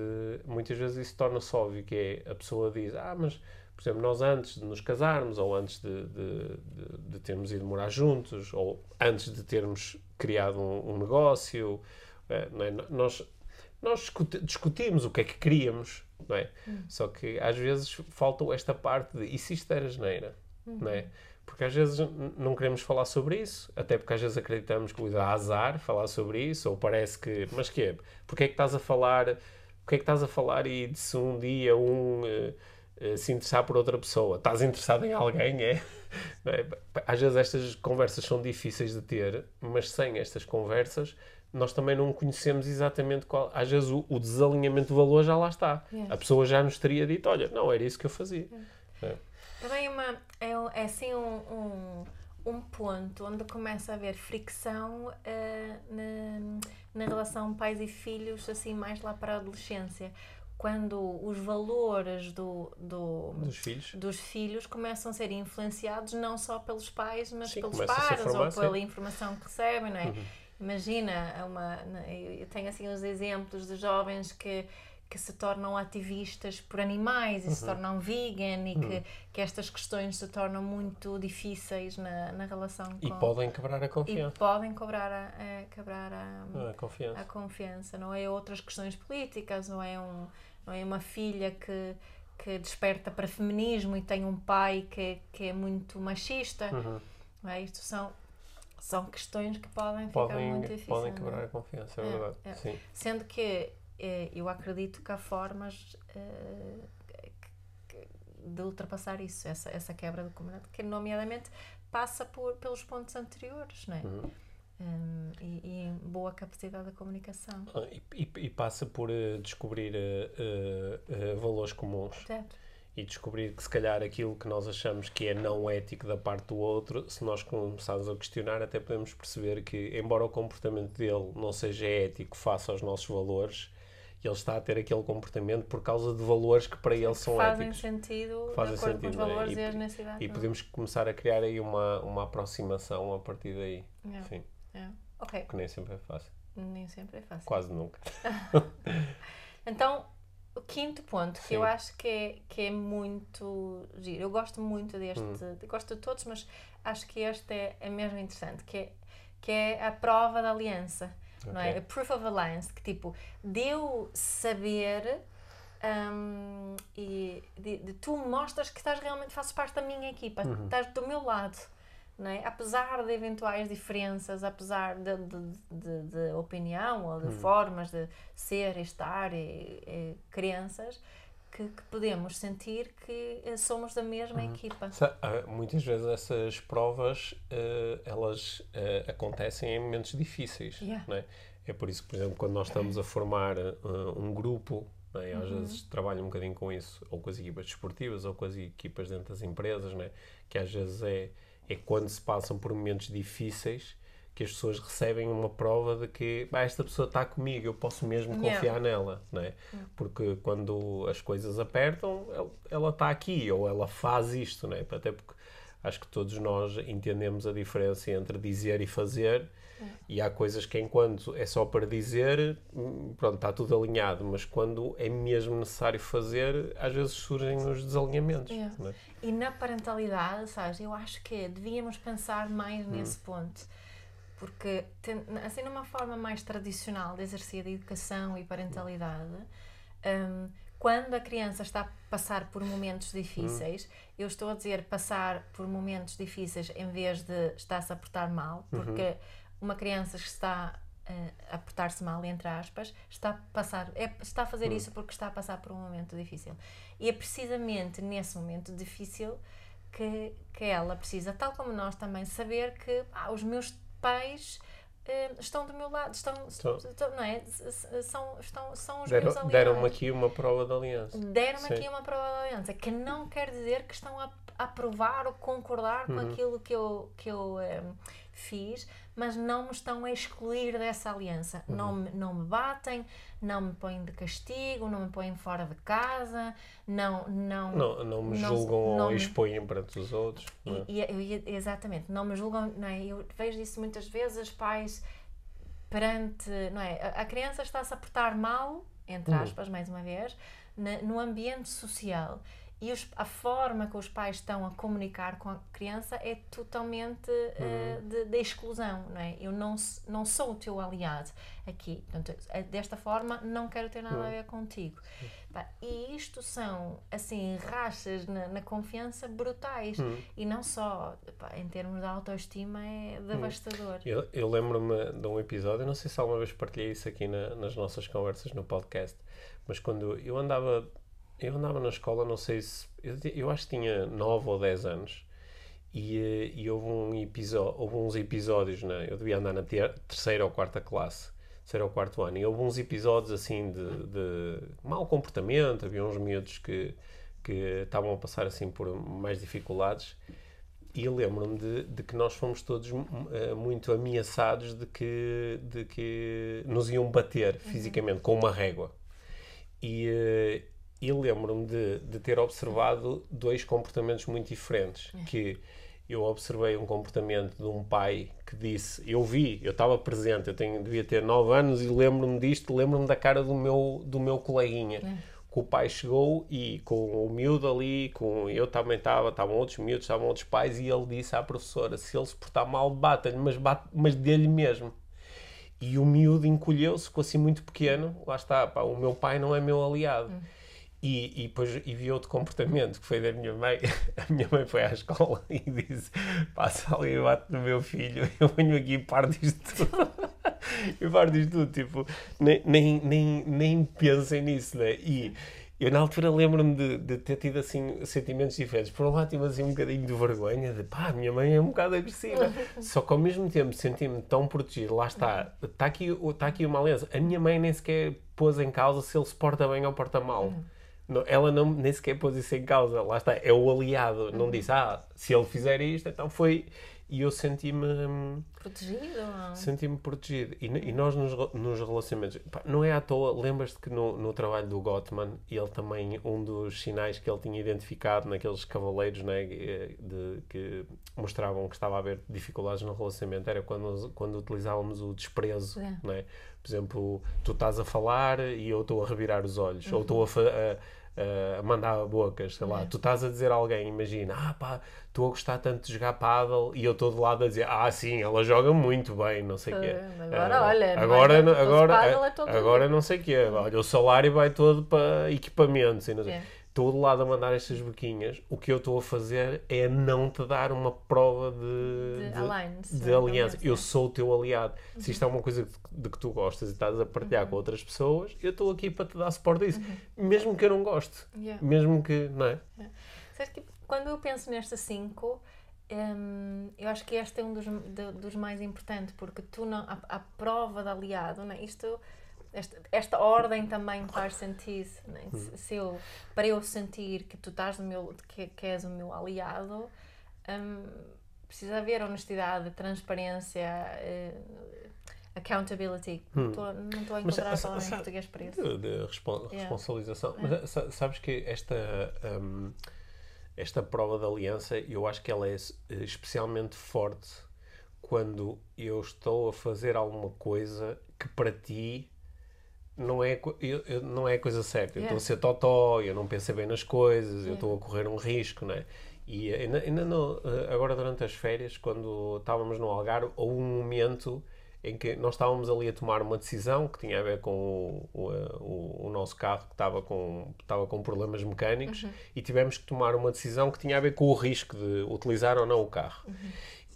Muitas vezes isso torna-se óbvio, que é a pessoa diz: Ah, mas, por exemplo, nós antes de nos casarmos, ou antes de, de, de, de termos ido morar juntos, ou antes de termos criado um, um negócio, eh, é? nós, nós discuti- discutimos o que é que queríamos, não é? Só que às vezes falta esta parte de e se isto era geneira, não é? Porque às vezes não queremos falar sobre isso, até porque às vezes acreditamos que dá azar falar sobre isso, ou parece que, mas que é? Porque é que estás a falar, porque é que estás a falar e de se um dia um eh, eh, se interessar por outra pessoa, estás interessado em alguém, é? É? Às vezes estas conversas são difíceis de ter, mas sem estas conversas nós também não conhecemos exatamente qual. Às vezes o, o desalinhamento de valor já lá está. Yeah. A pessoa já nos teria dito: olha, não, era isso que eu fazia. É. Também uma, é, um- é assim um, um, um ponto onde começa a haver fricção eh, na, na relação pais e filhos, assim, mais lá para a adolescência. Quando os valores do, do, Dos filhos. dos filhos começam a ser influenciados não só pelos pais, mas Sim, pelos pares ou sim. pela informação que recebem, não é? Uhum. Imagina, é uma, eu tenho assim os exemplos de jovens que, que se tornam ativistas por animais e Uhum. se tornam vegan e que, que estas questões se tornam muito difíceis na, na relação com... E podem quebrar a e confiança. podem cobrar a, a- quebrar a, Ah, a a confiança. confiança, não é outras questões políticas, não é, um, não é uma filha que, que desperta para feminismo e tem um pai que, que é muito machista. Uhum. É? Isto são, são questões que podem ficar Podem, muito difíceis. podem não quebrar é? a confiança, é, É, verdade. é. Sim. Sendo que eh, eu acredito que há formas eh, de ultrapassar isso, essa, essa quebra de comunidade, que nomeadamente passa por, pelos pontos anteriores, não é? Uhum. Hum, e, e boa capacidade de comunicação. Ah, E, e- e passa por eh, descobrir eh, valores comuns Certo? E descobrir que se calhar aquilo que nós achamos que é não ético da parte do outro, se nós começarmos a questionar, até podemos perceber que, embora o comportamento dele não seja ético face aos nossos valores, ele está a ter aquele comportamento por causa de valores que para ele são fazem éticos. sentido Fazem de acordo sentido, com os é? valores E- e, as necessidades. E não é? podemos começar a criar aí uma, uma aproximação a partir daí. É, Sim, é. Ok, que nem sempre é fácil. nem sempre é fácil. Quase nunca. Então, o quinto ponto, que Sim. eu acho que é, que é muito giro, eu gosto muito deste, Hum. gosto de todos, mas acho que este é, é mesmo interessante, que é, que é a prova da aliança, não é? A proof of alliance, que tipo, de eu saber um, e de, de, tu mostras que estás realmente, fazes parte da minha equipa, Uhum. estás do meu lado. É? Apesar de eventuais diferenças, apesar de, de, de, de opinião ou de Uhum. formas de ser estar e, e crenças, que, que podemos sentir que eh, somos da mesma Uhum. equipa. Ah, Muitas vezes essas provas eh, elas eh, acontecem em momentos difíceis. Yeah. é? é por isso que, por exemplo, quando nós estamos a formar um grupo, é? às Uhum. vezes trabalho um bocadinho com isso, ou com as equipas desportivas, ou com as equipas dentro das empresas, é? que às vezes é, é quando se passam por momentos difíceis que as pessoas recebem uma prova de que "Bah, esta pessoa está comigo, eu posso mesmo Yeah. confiar nela, não é? Porque quando as coisas apertam, el- ela está aqui ou ela faz isto, não é? Até porque acho que todos nós entendemos a diferença entre dizer e fazer. E há coisas que, enquanto é só para dizer, hum, pronto, está tudo alinhado, mas quando é mesmo necessário fazer, às vezes surgem os desalinhamentos. Não é? E na parentalidade, sabes, eu acho que devíamos pensar mais nesse ponto. Porque, assim, numa forma mais tradicional de exercer a educação e parentalidade, hum, quando a criança está a passar por momentos difíceis, eu estou a dizer passar por momentos difíceis em vez de estar-se a portar mal, porque uma criança que está eh, a portar-se mal, entre aspas, está a, passar, é, está a fazer isso porque está a passar por um momento difícil. E é precisamente nesse momento difícil que, que ela precisa, tal como nós também, saber que ah, os meus pais eh, estão do meu lado, estão, Estão. estão- não é? São, estão, são os meus Deram- aliados. Deram-me aqui uma prova de aliança. Deram-me aqui uma prova de aliança, que não quer dizer que estão a aprovar ou concordar com Uhum. aquilo que eu, que eu em, fiz, mas não me estão a excluir dessa aliança. Uhum. Não, me, não me batem, não me põem de castigo, não me põem fora de casa, não. Não, Não, não me julgam não ou me- expõem perante os outros. não é? e, e- exatamente, não me julgam, não é? Eu vejo isso muitas vezes, pais perante, não é? A, a criança está-se a portar mal, entre Uhum. aspas, mais uma vez, na- no ambiente social. E os- a forma que os pais estão a comunicar com a criança é totalmente eh, Uhum. de, de exclusão, não é? Eu não, não sou o teu aliado aqui. Portanto, eh, desta forma, não quero ter nada a Uhum. ver contigo. Pá, e isto são, assim, rachas na, na confiança brutais. Uhum. E não só, pá, em termos de autoestima, é devastador. Eu, eu lembro-me de um episódio, não sei se alguma vez partilhei isso aqui na- nas nossas conversas no podcast, mas quando eu andava, eu andava na escola, não sei se, eu, eu acho que tinha 9 ou 10 anos, e, eh, e houve, um episódio, houve uns episódios, né? eu devia andar na ter- terceira ou quarta classe, terceiro ou quarto ano, e houve uns episódios assim de, de mau comportamento, havia uns miúdos que, que estavam a passar assim por mais dificuldades, e lembro-me de, de que nós fomos todos eh, muito ameaçados de que, de que nos iam bater fisicamente com uma régua. E eh, eu lembro-me de, de ter observado dois comportamentos muito diferentes. Que eu observei um comportamento de um pai que disse: Eu vi, eu estava presente, eu tenho, devia ter 9 anos e lembro-me disto, lembro-me da cara do meu, do meu coleguinha. Que o pai chegou e com o miúdo ali, com eu também estava, estavam outros miúdos, estavam outros pais, e ele disse à professora: Se ele se portar mal, bata-lhe, mas, bate, mas dê-lhe mesmo. E o miúdo encolheu-se, ficou assim muito pequeno. Lá está, pá, o meu pai não é meu aliado. E, e depois e vi outro comportamento que foi da minha mãe. A minha mãe foi à escola e disse: Passa ali e bate no meu filho, eu venho aqui e parto isto tudo. eu parto isto tudo, tipo, nem, nem, nem, nem pensem nisso, né? E eu na altura lembro-me de, de ter tido assim sentimentos diferentes. Por um lado tive assim um bocadinho de vergonha, de pá, a minha mãe é um bocado agressiva. Só que ao mesmo tempo senti-me tão protegido. Lá está, está aqui, está aqui uma aliança. A minha mãe nem sequer pôs em causa se ele se porta bem ou porta mal. Ela não, nem sequer pôs isso em causa. Lá está, é o aliado. Não disse, ah, se ele fizer isto, então foi. E eu senti-me. hum, Protegido? Senti-me protegido. E, e nós nos, nos relacionamentos, pá, não é à toa, lembras-te que no, no trabalho do Gottman, ele também, um dos sinais que ele tinha identificado naqueles cavaleiros né, eh, de, que mostravam que estava a haver dificuldades no relacionamento era quando, quando utilizávamos o desprezo. É. Né? Por exemplo, tu estás a falar e eu estou a revirar os olhos, ou estou a, a mandar bocas, sei lá, tu estás a dizer a alguém, imagina, ah pá, estou a gostar tanto de jogar paddle e eu estou de lado a dizer, ah sim, ela joga muito bem, não sei o quê. Agora, uh, olha, agora, é, agora, é agora não sei o quê, olha, o salário vai todo para equipamentos e não sei. É estou do lado a mandar estas boquinhas, o que eu estou a fazer é não te dar uma prova de, de, de, de aliança. Eu sou o teu aliado. Uhum. Se isto é uma coisa de que tu gostas e estás a partilhar uhum. com outras pessoas, eu estou aqui para te dar suporte a isso. Uhum. Mesmo que eu não goste. Yeah. Mesmo que, não é? Yeah. que quando eu penso nestas cinco, hum, eu acho que este é um dos, de, dos mais importantes, porque tu não, a, a prova de aliado, não é? isto esta, esta ordem também faz sentido. Né? Se, se, eu, para eu sentir que tu estás no meu, que, que és o meu aliado, um, precisa haver honestidade, transparência, uh, accountability. Hum. Tô, não estou a encontrar Mas, a palavra em português para isso. De, respon yeah. responsabilização. Yeah. Mas eh, sabes que esta. Um, esta prova de aliança, eu acho que ela é eh, especialmente forte quando eu estou a fazer alguma coisa que para ti não é, eu, eu, não é a coisa certa. Eu estou yeah. a ser totó, eu não pensei bem nas coisas, yeah. eu estou a correr um risco, não é? E ainda, ainda não, eh, agora durante as férias, quando estávamos no Algarve, houve um momento em que nós estávamos ali a tomar uma decisão que tinha a ver com o, o, eh, o, o nosso carro que estava com, estava com problemas mecânicos uhum. e tivemos que tomar uma decisão que tinha a ver com o risco de utilizar ou não o carro. Uhum.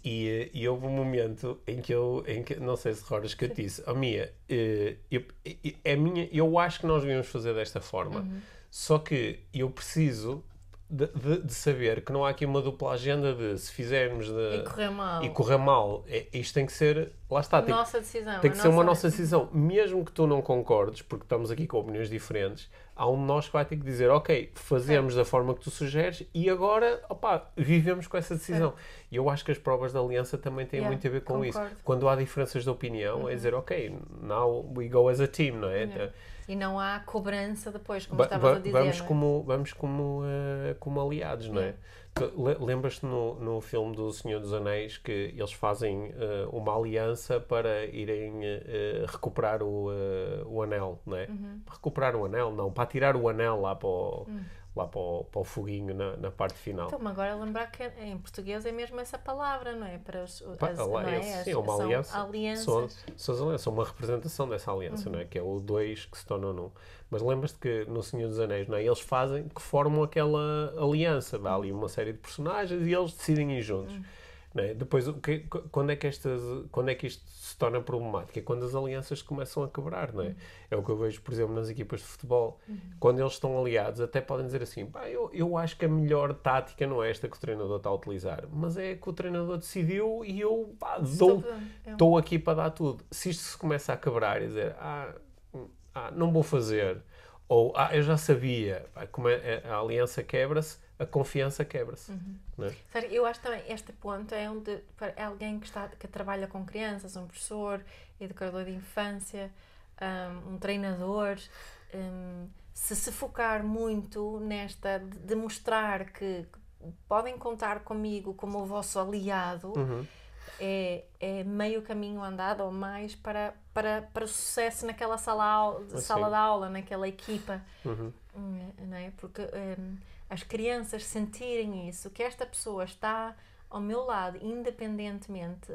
E, e, houve um momento em que eu, em que, não sei se recordas que eu disse, oh, Mia, eh, eu, eu, é minha, eu acho que nós devíamos fazer desta forma, uhum. só que eu preciso de, de, de, saber que não há aqui uma dupla agenda de se fizermos de, e correr mal, e correr mal é, isto tem que ser, lá está, tem, nossa decisão, tem que ser uma nossa decisão, mesmo que tu não concordes, porque estamos aqui com opiniões diferentes, há um de nós que vai ter que dizer, ok, fazemos da forma que tu sugeres e agora, opá, vivemos com essa decisão. E eu acho que as provas da aliança também têm yeah, muito a ver com concordo. isso. Quando há diferenças de opinião, uhum. é dizer, ok, now we go as a team, não é? Yeah. E não há cobrança depois, como estavas a dizer. Vamos, é? como, vamos como, uh, como aliados, não é? Lembras-te no, no filme do Senhor dos Anéis que eles fazem uh, uma aliança para irem uh, recuperar o, o anel, não é? Uhum. Recuperar o anel, não, para tirar o anel lá para o, uhum lá para o, para o foguinho na, na parte final. Então, agora lembrar que em português é mesmo essa palavra, não é? Para os, as, não é? sim, é uma aliança. Alianças. São, são, as alianças, são uma representação dessa aliança, uhum. não é? Que é o dois que se tornam num. Mas lembras-te que no Senhor dos Anéis, não é? Eles fazem, que formam aquela aliança. Dá ali uma série de personagens e eles decidem ir juntos. Uhum. É? Depois, que, quando, é que estas, quando é que isto se torna problemático? É quando as alianças começam a quebrar, não é? É o que eu vejo, por exemplo, nas equipas de futebol. Uhum. Quando eles estão aliados, até podem dizer assim: eu, eu acho que a melhor tática não é esta que o treinador está a utilizar, mas é que o treinador decidiu e eu pá, dou, estou aqui para dar tudo. Se isto se começa a quebrar e dizer: ah, hum, ah não vou fazer, ou ah, eu já sabia, como é, a aliança quebra-se a confiança quebra-se. Uhum. É? Eu acho também este ponto é onde para alguém que, está, que trabalha com crianças, um professor, educador de infância, um, um treinador, um, se se focar muito nesta de, de mostrar que podem contar comigo como o vosso aliado, uhum. É, é meio caminho andado ou mais para, para, para o sucesso naquela sala, sala de aula, naquela equipa. Uhum. Hum, não é? Porque um, as crianças sentirem isso, que esta pessoa está ao meu lado, independentemente.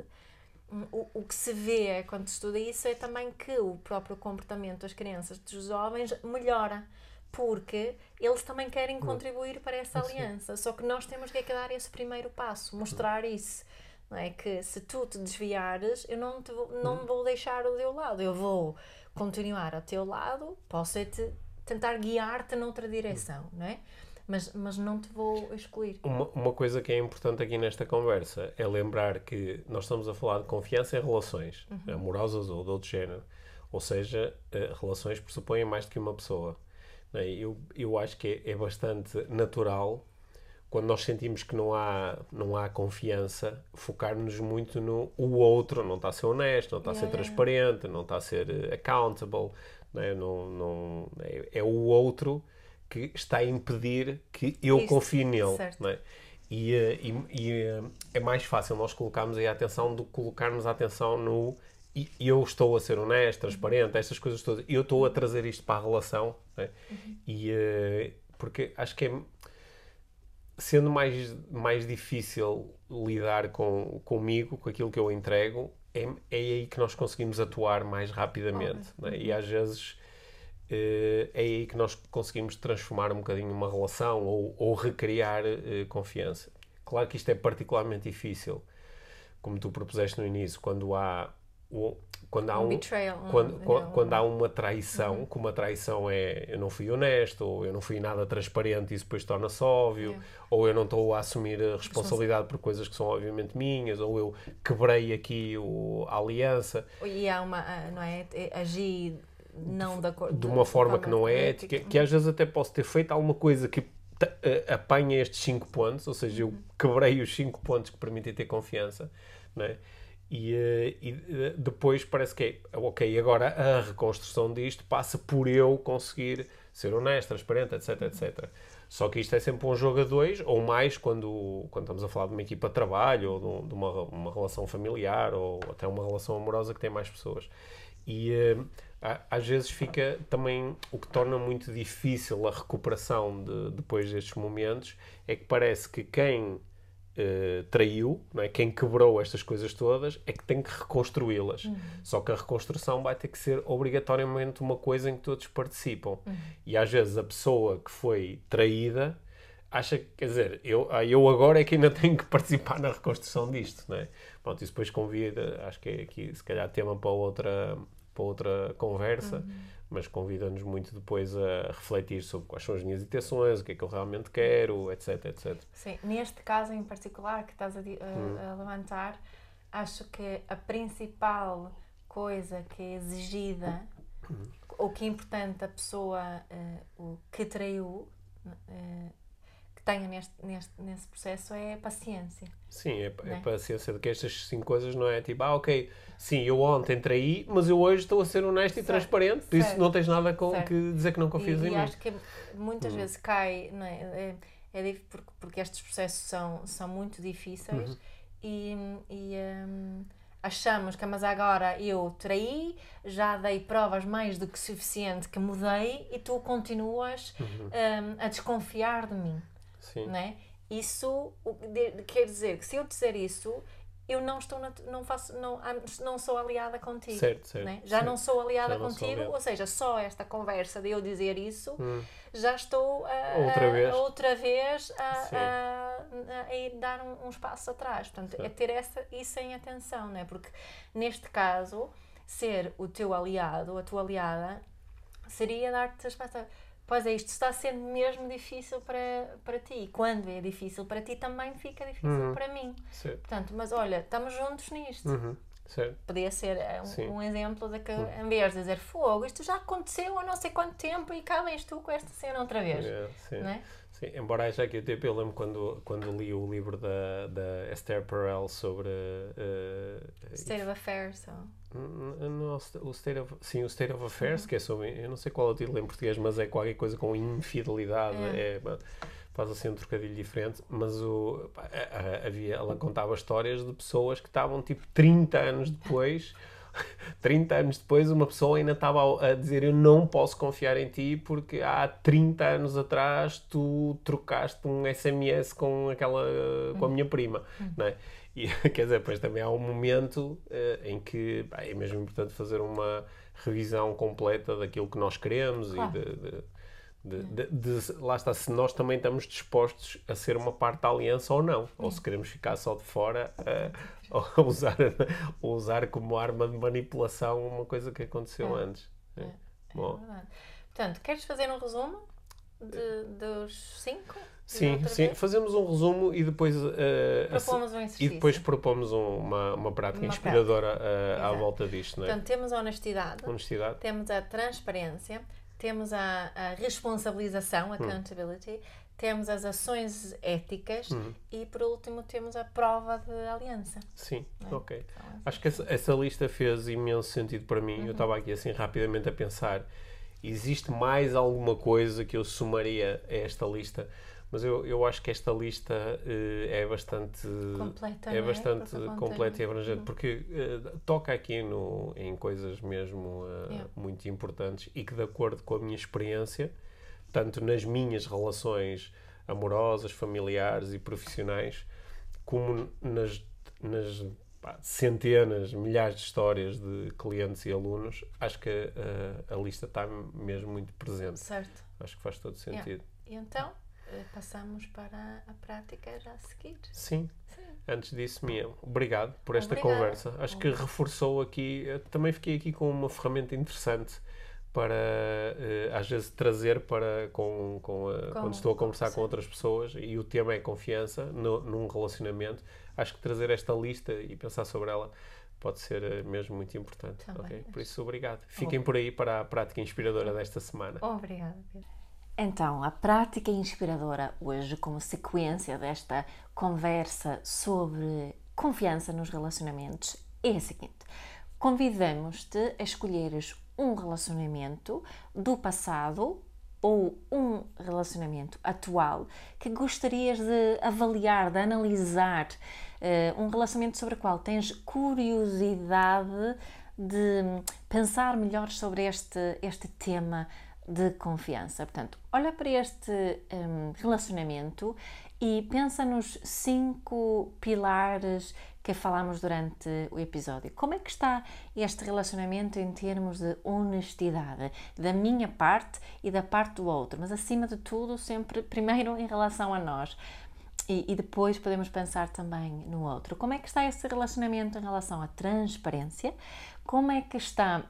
Hum, o, o que se vê quando se estuda isso é também que o próprio comportamento das crianças, dos jovens, melhora porque eles também querem hum. contribuir para essa aliança. Só que nós temos que dar esse primeiro passo, mostrar isso. Não é que se tu te desviares, eu não, te vou, não hum. vou deixar o teu lado, eu vou continuar ao teu lado, posso é te tentar guiar-te noutra direção, não é? mas, mas não te vou excluir. Uma, uma coisa que é importante aqui nesta conversa é lembrar que nós estamos a falar de confiança em relações, uhum. amorosas ou de outro género. Ou seja, uh, relações pressupõem mais do que uma pessoa. É? Eu, eu acho que é, é bastante natural quando nós sentimos que não há, não há confiança, focar-nos muito no o outro, não está a ser honesto, não está yeah, a ser transparente, não está a ser eh, accountable, não é? Não, não, é, é o outro que está a impedir que eu Isto, confie nele. Não é? E, eh, e, e, eh, é mais fácil nós colocarmos aí a atenção do que colocarmos a atenção no e eu estou a ser honesto, transparente, estas coisas todas. Eu estou a trazer isto para a relação é? uhum. e porque acho que é sendo mais, mais difícil lidar com, comigo, com aquilo que eu entrego, é, é aí que nós conseguimos atuar mais rapidamente. Né? E às vezes eh, é aí que nós conseguimos transformar um bocadinho uma relação ou, ou recriar uh, confiança. Claro que isto é particularmente difícil, como tu propuseste no início, quando há quando há um, um betrayal, quando, quando, quando, há uma traição, uhum. que uma traição é eu não fui honesto, ou eu não fui nada transparente e isso depois torna-se óbvio, yeah. ou eu não estou a assumir a responsabilidade por coisas que são obviamente minhas, ou eu quebrei aqui o, a aliança. E há uma, ah, não é, agir não de, acordo, de uma forma que não é ética, que às vezes até posso ter feito alguma coisa que apanha estes 5 pontos, ou seja, eu uhum. quebrei os 5 pontos que permitem ter confiança, não é? E, eh, e, eh, depois parece que é, ok, agora a reconstrução disto passa por eu conseguir ser honesto, transparente, etc, etc. Só que isto é sempre um jogo a dois, ou mais quando, quando estamos a falar de uma equipa de trabalho, ou de, uma, uma relação familiar, ou até uma relação amorosa que tem mais pessoas. E uh, às vezes fica também o que torna muito difícil a recuperação de, depois destes momentos é que parece que quem uh, traiu, não é? quem quebrou estas coisas todas, é que tem que reconstruí-las. Uhum. Só que a reconstrução vai ter que ser obrigatoriamente uma coisa em que todos participam. Uhum. E às vezes a pessoa que foi traída acha que, quer dizer, eu, ah, eu agora é que ainda tenho que participar na reconstrução disto, não é? Pronto, isso depois convida, acho que é aqui se calhar tema para outra, para outra conversa, uhum. Mas convida-nos muito depois a refletir sobre quais são as minhas intenções, o que é que eu realmente quero, etc, etc. Sim, neste caso em particular que estás a, a, uhum. a levantar, acho que a principal coisa que é exigida uhum. ou que é importante a pessoa uh, o que traiu uh, que tenha neste, neste, nesse processo é paciência. Sim, é, é, é paciência de que estas cinco coisas não é tipo, ah, ok, sim, eu ontem traí, mas eu hoje estou a ser honesto certo. e transparente, por isso não tens nada com que dizer que não confias e, em e mim. Acho que muitas hum. vezes cai, não é? é, é porque, porque estes processos são, são muito difíceis uhum. e, e um, achamos que, mas agora eu traí, já dei provas mais do que suficiente que mudei e tu continuas uhum. um, a desconfiar de mim. Sim. Né? Isso quer dizer que se eu dizer isso, eu não estou na, não faço não, não sou aliada contigo certo, certo, né? já certo. não sou aliada não contigo sou ou seja só esta conversa de eu dizer isso hum. já estou a, outra vez, outra vez a, a, a, dar um, uns passos atrás portanto é ter essa isso em atenção né porque neste caso ser o teu aliado a tua aliada seria dar-te as pastas Pois é, isto está ser mesmo difícil para, para ti. Quando é difícil para ti, também fica difícil uhum. para mim. Certo. Portanto, mas olha, estamos juntos nisto. Uhum. Certo. Podia ser eh, um, um, exemplo de que, uhum. em vez de dizer fogo, isto já aconteceu há não sei quanto tempo e cá vens tu com esta cena outra vez. É, sim. Não é? Sim, embora haja aqui eu lembro quando, quando li o livro da, da Esther Perel sobre. Uh, State of Affairs. O State of, sim, o State of Affairs, uhum. que é sobre. Eu não sei qual é o título em português, mas é qualquer coisa com infidelidade. É. é faz assim um trocadilho diferente, mas o, havia, ela contava histórias de pessoas que estavam tipo 30 anos depois 30 anos depois, uma pessoa ainda estava a dizer: Eu não posso confiar em ti porque há 30 anos atrás tu trocaste um SMS com, aquela, com a minha prima. Uhum. Não é? E quer dizer, depois também há um momento uh, em que pá, é mesmo importante fazer uma revisão completa daquilo que nós queremos claro. e de, de de, de, de, lá está, se nós também estamos dispostos a ser uma parte da aliança ou não, ou se queremos ficar só de fora uh, ou usar, usar como arma de manipulação uma coisa que aconteceu é. antes. É. É. Bom. É Portanto, queres fazer um resumo de, dos cinco? Sim, sim. Vez? Fazemos um resumo e depois, uh, propomos um e depois propomos um, uma, uma prática uma inspiradora prática. Uh, à volta disto. Não é? Portanto, temos a honestidade, honestidade, temos a transparência, temos a, a responsabilização, hum. accountability, hum. Temos as ações éticas hum. e, por último, temos a prova de aliança. Sim, é? ok. Então, assim. Acho que essa, essa, lista fez imenso sentido para mim. Uhum. Eu estava aqui assim rapidamente a pensar: existe mais alguma coisa que eu somaria a esta lista? Mas eu, eu acho que esta lista uh, é bastante completa, é, é? bastante completa e abrangente uhum. porque uh, toca aqui no, em coisas mesmo uh, yeah. muito importantes e que de acordo com a minha experiência tanto nas minhas relações amorosas, familiares e profissionais, como nas, nas pá, centenas, milhares de histórias de clientes e alunos, acho que a, a lista está mesmo muito presente. Certo. Acho que faz todo sentido. E então, eh, passamos para a prática já a seguir. Sim. Sim. Antes disso, Mia, obrigado por esta Obrigada. conversa. Acho que reforçou aqui, também fiquei aqui com uma ferramenta interessante para uh, às vezes trazer para com, com, a, com quando estou a conversar com, com outras pessoas e o tema é confiança no, num relacionamento acho que trazer esta lista e pensar sobre ela pode ser eh, mesmo muito importante Também, okay? por isso obrigado. fiquem por aí para a prática inspiradora desta semana. Obrigada então, a prática inspiradora hoje, como sequência desta conversa sobre confiança nos relacionamentos, é a seguinte: convidamos-te a escolheres um relacionamento do passado ou um relacionamento atual que gostarias de avaliar, de analisar, uh, um relacionamento sobre o qual tens curiosidade de pensar melhor sobre este, este tema de confiança. Portanto, olha para este um, relacionamento e pensa nos cinco pilares que falámos durante o episódio. Como é que está este relacionamento em termos de honestidade, da minha parte e da parte do outro, mas acima de tudo, sempre primeiro em relação a nós. E, e, depois podemos pensar também no outro. Como é que está esse relacionamento em relação à transparência? Como é que está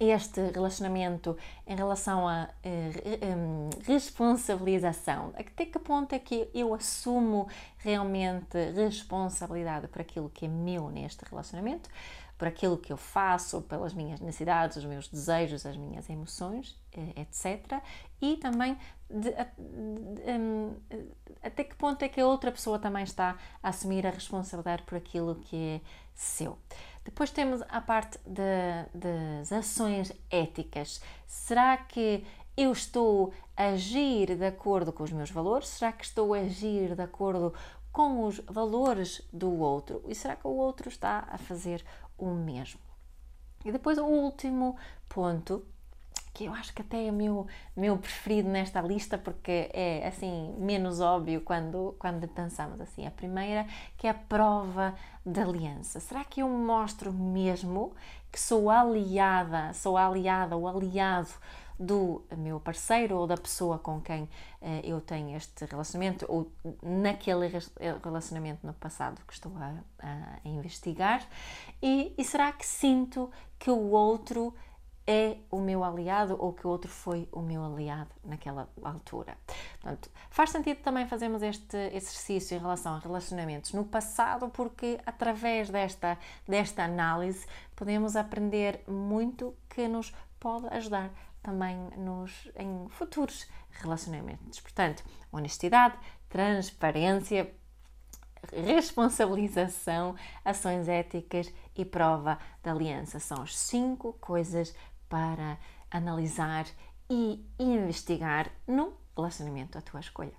este relacionamento em relação à uh, responsabilização? Até que ponto é que eu assumo realmente responsabilidade por aquilo que é meu neste relacionamento, por aquilo que eu faço, pelas minhas necessidades, os meus desejos, as minhas emoções, eh, etc. E também de, de, de, um, até que ponto é que a outra pessoa também está a assumir a responsabilidade por aquilo que é seu. Depois temos a parte de, das ações éticas. Será que eu estou a agir de acordo com os meus valores? Será que estou a agir de acordo com os valores do outro? E será que o outro está a fazer o mesmo? E depois o último ponto que eu acho que até é o meu, meu preferido nesta lista porque é assim menos óbvio quando, quando pensamos assim. A primeira que é a prova de aliança. Será que eu mostro mesmo que sou aliada, sou aliada ou aliado do meu parceiro ou da pessoa com quem uh, eu tenho este relacionamento ou naquele relacionamento no passado que estou a, a investigar e, e será que sinto que o outro é o meu aliado ou que outro foi o meu aliado naquela altura. Portanto, faz sentido também fazermos este exercício em relação a relacionamentos no passado, porque através desta, desta análise podemos aprender muito que nos pode ajudar também nos, em futuros relacionamentos. Portanto, honestidade, transparência, responsabilização, ações éticas e prova da aliança são as cinco coisas para analisar e investigar num relacionamento à tua escolha.